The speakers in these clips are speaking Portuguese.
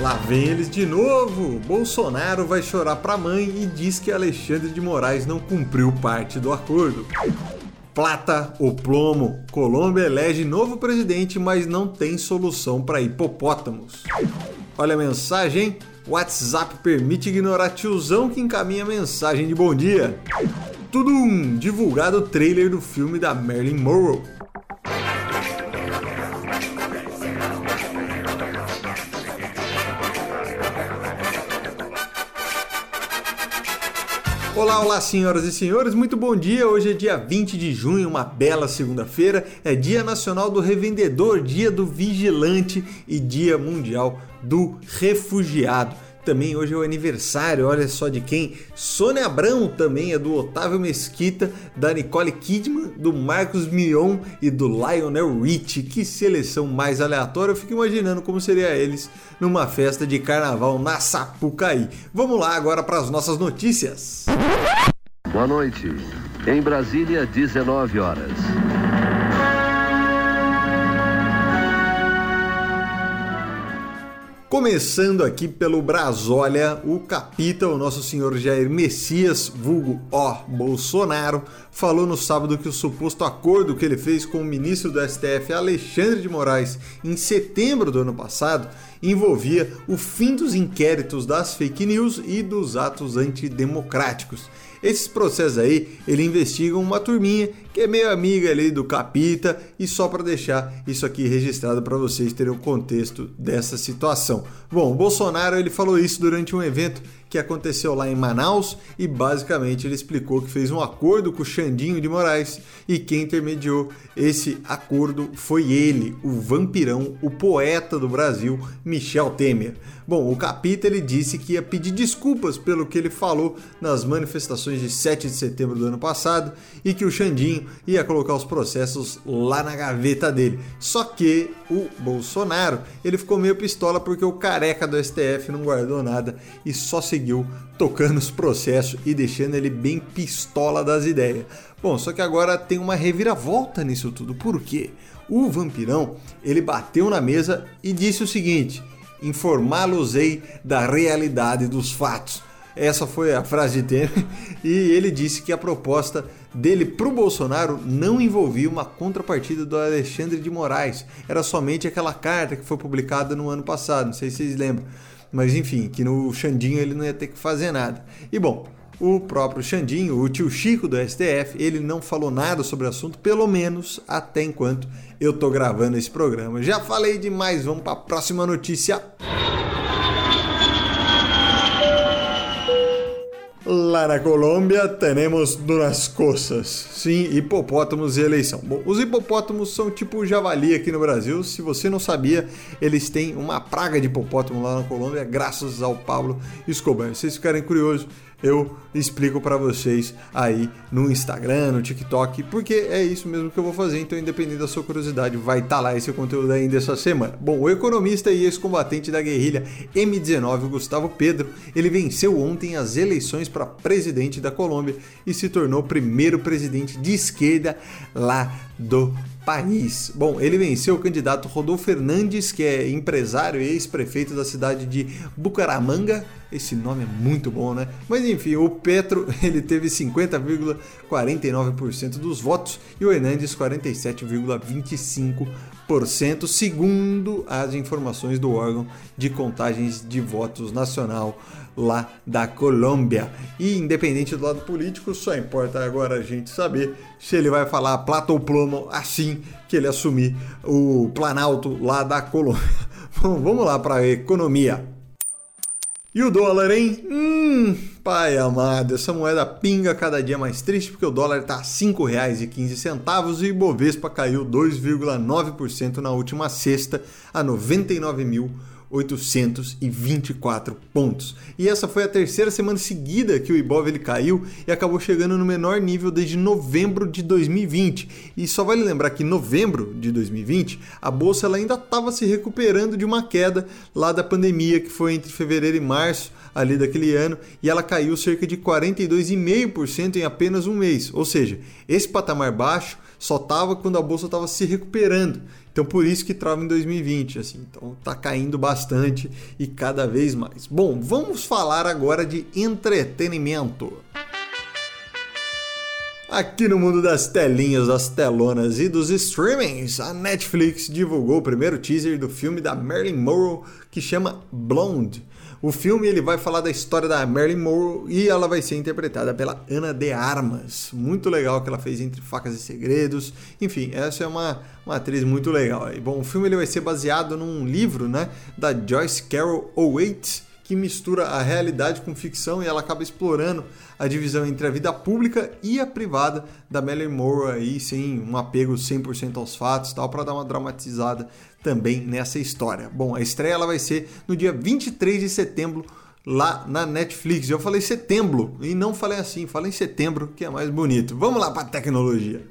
Lá vem eles de novo! Bolsonaro vai chorar pra mãe e diz que Alexandre de Moraes não cumpriu parte do acordo. Plata ou plomo? Colômbia elege novo presidente, mas não tem solução para hipopótamos. Olha a mensagem? WhatsApp permite ignorar tiozão que encaminha mensagem de bom dia. Tudo um divulgado o trailer do filme da Marilyn Monroe. Olá, olá, senhoras e senhores, muito bom dia. Hoje é dia 20 de junho, uma bela segunda-feira. É Dia Nacional do Revendedor, Dia do Vigilante e Dia Mundial do Refugiado. Também hoje é o aniversário, olha só de quem? Sônia Abrão também é do Otávio Mesquita, da Nicole Kidman, do Marcos Mion e do Lionel Richie. Que seleção mais aleatória, eu fico imaginando como seria eles numa festa de carnaval na Sapucaí. Vamos lá agora para as nossas notícias. Boa noite. Em Brasília, 19 horas. Começando aqui pelo Brasólia, o capita, o nosso senhor Jair Messias, vulgo ó Bolsonaro, falou no sábado que o suposto acordo que ele fez com o ministro do STF, Alexandre de Moraes, em setembro do ano passado, envolvia o fim dos inquéritos das fake news e dos atos antidemocráticos. Esses processos aí, ele investiga uma turminha que é meio amiga ali do Capita e só para deixar isso aqui registrado para vocês terem o contexto dessa situação. Bom, Bolsonaro ele falou isso durante um evento que aconteceu lá em Manaus e basicamente ele explicou que fez um acordo com o Xandinho de Moraes e quem intermediou esse acordo foi ele, o vampirão, o poeta do Brasil, Michel Temer. Bom, o Capita ele disse que ia pedir desculpas pelo que ele falou nas manifestações de 7 de setembro do ano passado e que o Xandinho ia colocar os processos lá na gaveta dele. Só que o Bolsonaro, ele ficou meio pistola porque o careca do STF não guardou nada e só seguiu tocando os processos e deixando ele bem pistola das ideias. Bom, só que agora tem uma reviravolta nisso tudo. Por quê? O vampirão, ele bateu na mesa e disse o seguinte: informá-los-ei da realidade dos fatos. Essa foi a frase de Temer e ele disse que a proposta dele para o Bolsonaro não envolvia uma contrapartida do Alexandre de Moraes. Era somente aquela carta que foi publicada no ano passado, não sei se vocês lembram. Mas enfim, que no Xandinho ele não ia ter que fazer nada. E bom, o próprio Xandinho, o tio Chico do STF, ele não falou nada sobre o assunto, pelo menos até enquanto eu tô gravando esse programa. Já falei demais, vamos para a próxima notícia. Lá na Colômbia temos duas coisas. Sim, hipopótamos e eleição. Bom, os hipopótamos são tipo javali aqui no Brasil. Se você não sabia, eles têm uma praga de hipopótamo lá na Colômbia, graças ao Pablo Escobar. Se vocês ficarem curiosos, eu explico para vocês aí no Instagram, no TikTok, porque é isso mesmo que eu vou fazer, então independente da sua curiosidade, vai estar tá lá esse conteúdo ainda essa semana. Bom, o economista e ex-combatente da guerrilha M19, Gustavo Pedro, ele venceu ontem as eleições para presidente da Colômbia e se tornou o primeiro presidente de esquerda lá do país. Bom, ele venceu o candidato Rodolfo Fernandes, que é empresário e ex-prefeito da cidade de Bucaramanga. Esse nome é muito bom, né? Mas enfim, o Petro ele teve 50,49% dos votos e o Hernandes 47,25%, segundo as informações do órgão de contagens de votos nacional lá da Colômbia. E independente do lado político, só importa agora a gente saber se ele vai falar plata ou plomo assim que ele assumir o Planalto lá da Colômbia. Bom, vamos lá para a economia. E o dólar, hein? Hum, pai amado, essa moeda pinga cada dia mais triste porque o dólar está a R$ 5,15 e o Ibovespa caiu 2,9% na última sexta a 99 mil 824 pontos. E essa foi a terceira semana seguida que o Ibov ele caiu e acabou chegando no menor nível desde novembro de 2020. E só vale lembrar que em novembro de 2020 a bolsa ela ainda estava se recuperando de uma queda lá da pandemia que foi entre fevereiro e março ali daquele ano e ela caiu cerca de 42,5% em apenas um mês. Ou seja, esse patamar baixo só tava quando a bolsa estava se recuperando. Então por isso que trava em 2020, assim. Então tá caindo bastante e cada vez mais. Bom, vamos falar agora de entretenimento. Aqui no mundo das telinhas, das telonas e dos streamings, a Netflix divulgou o primeiro teaser do filme da Marilyn Monroe que chama Blonde. O filme ele vai falar da história da Marilyn Monroe e ela vai ser interpretada pela Ana de Armas. Muito legal que ela fez entre Facas e Segredos. Enfim, essa é uma, uma atriz muito legal. Bom, o filme ele vai ser baseado num livro, né, da Joyce Carol Oates que mistura a realidade com ficção e ela acaba explorando a divisão entre a vida pública e a privada da Marilyn Monroe aí, sem um apego 100% aos fatos, tal, para dar uma dramatizada também nessa história. Bom, a estreia ela vai ser no dia 23 de setembro lá na Netflix. Eu falei setembro e não falei assim, falei em setembro, que é mais bonito. Vamos lá para tecnologia.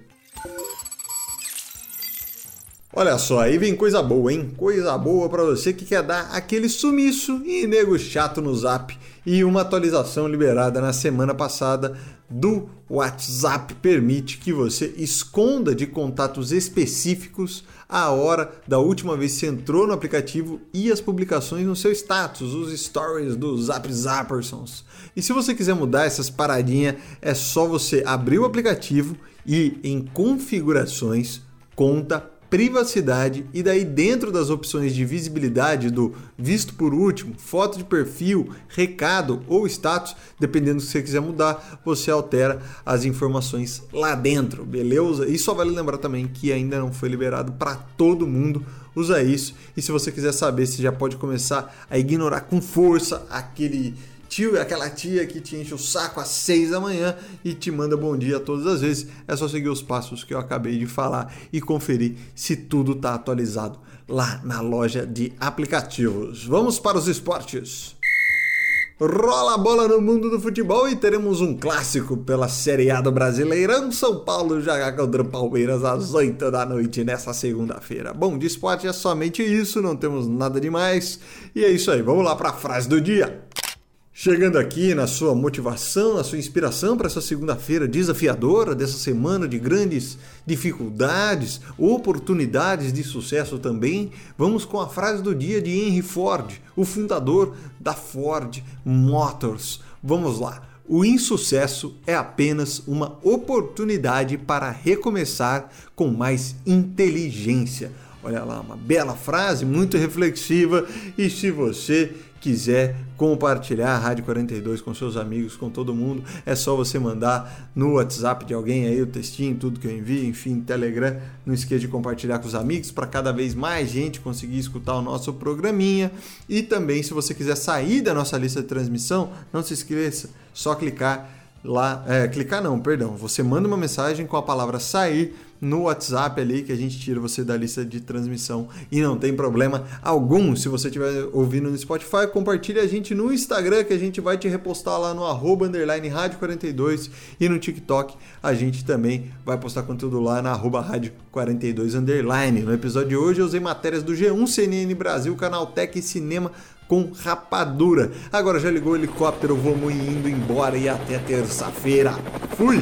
Olha só, aí vem coisa boa, hein? Coisa boa para você que quer dar aquele sumiço e nego chato no Zap. E uma atualização liberada na semana passada do WhatsApp permite que você esconda de contatos específicos a hora da última vez que você entrou no aplicativo e as publicações no seu status, os stories do Zap Zappersons. E se você quiser mudar essas paradinhas, é só você abrir o aplicativo e em configurações, conta privacidade e daí dentro das opções de visibilidade do visto por último, foto de perfil, recado ou status, dependendo do que você quiser mudar, você altera as informações lá dentro, beleza? E só vale lembrar também que ainda não foi liberado para todo mundo usa isso. E se você quiser saber, você já pode começar a ignorar com força aquele tio aquela tia que te enche o saco às 6 da manhã e te manda bom dia todas as vezes. É só seguir os passos que eu acabei de falar e conferir se tudo está atualizado lá na loja de aplicativos. Vamos para os esportes. Rola a bola no mundo do futebol e teremos um clássico pela Série A do Brasileirão. São Paulo joga contra o Palmeiras às 8 da noite nessa segunda-feira. Bom, de esporte é somente isso, não temos nada demais. E é isso aí, vamos lá para a frase do dia. Chegando aqui na sua motivação, na sua inspiração para essa segunda-feira desafiadora, dessa semana de grandes dificuldades, oportunidades de sucesso também, vamos com a frase do dia de Henry Ford, o fundador da Ford Motors. Vamos lá. O insucesso é apenas uma oportunidade para recomeçar com mais inteligência. Olha lá, uma bela frase, muito reflexiva. E se você quiser compartilhar a Rádio 42 com seus amigos, com todo mundo, é só você mandar no WhatsApp de alguém aí o textinho, tudo que eu envio, enfim, Telegram. Não esqueça de compartilhar com os amigos para cada vez mais gente conseguir escutar o nosso programinha. E também, se você quiser sair da nossa lista de transmissão, não se esqueça, só clicar lá, é, clicar não, perdão, você manda uma mensagem com a palavra sair no WhatsApp ali que a gente tira você da lista de transmissão e não tem problema algum. Se você estiver ouvindo no Spotify, compartilhe a gente no Instagram que a gente vai te repostar lá no arroba underline rádio 42 e no TikTok a gente também vai postar conteúdo lá na arroba rádio 42 underline. No episódio de hoje eu usei matérias do G1, CNN Brasil, Canal Tech e Cinema com rapadura. Agora já ligou o helicóptero, vamos indo embora e até terça-feira. Fui!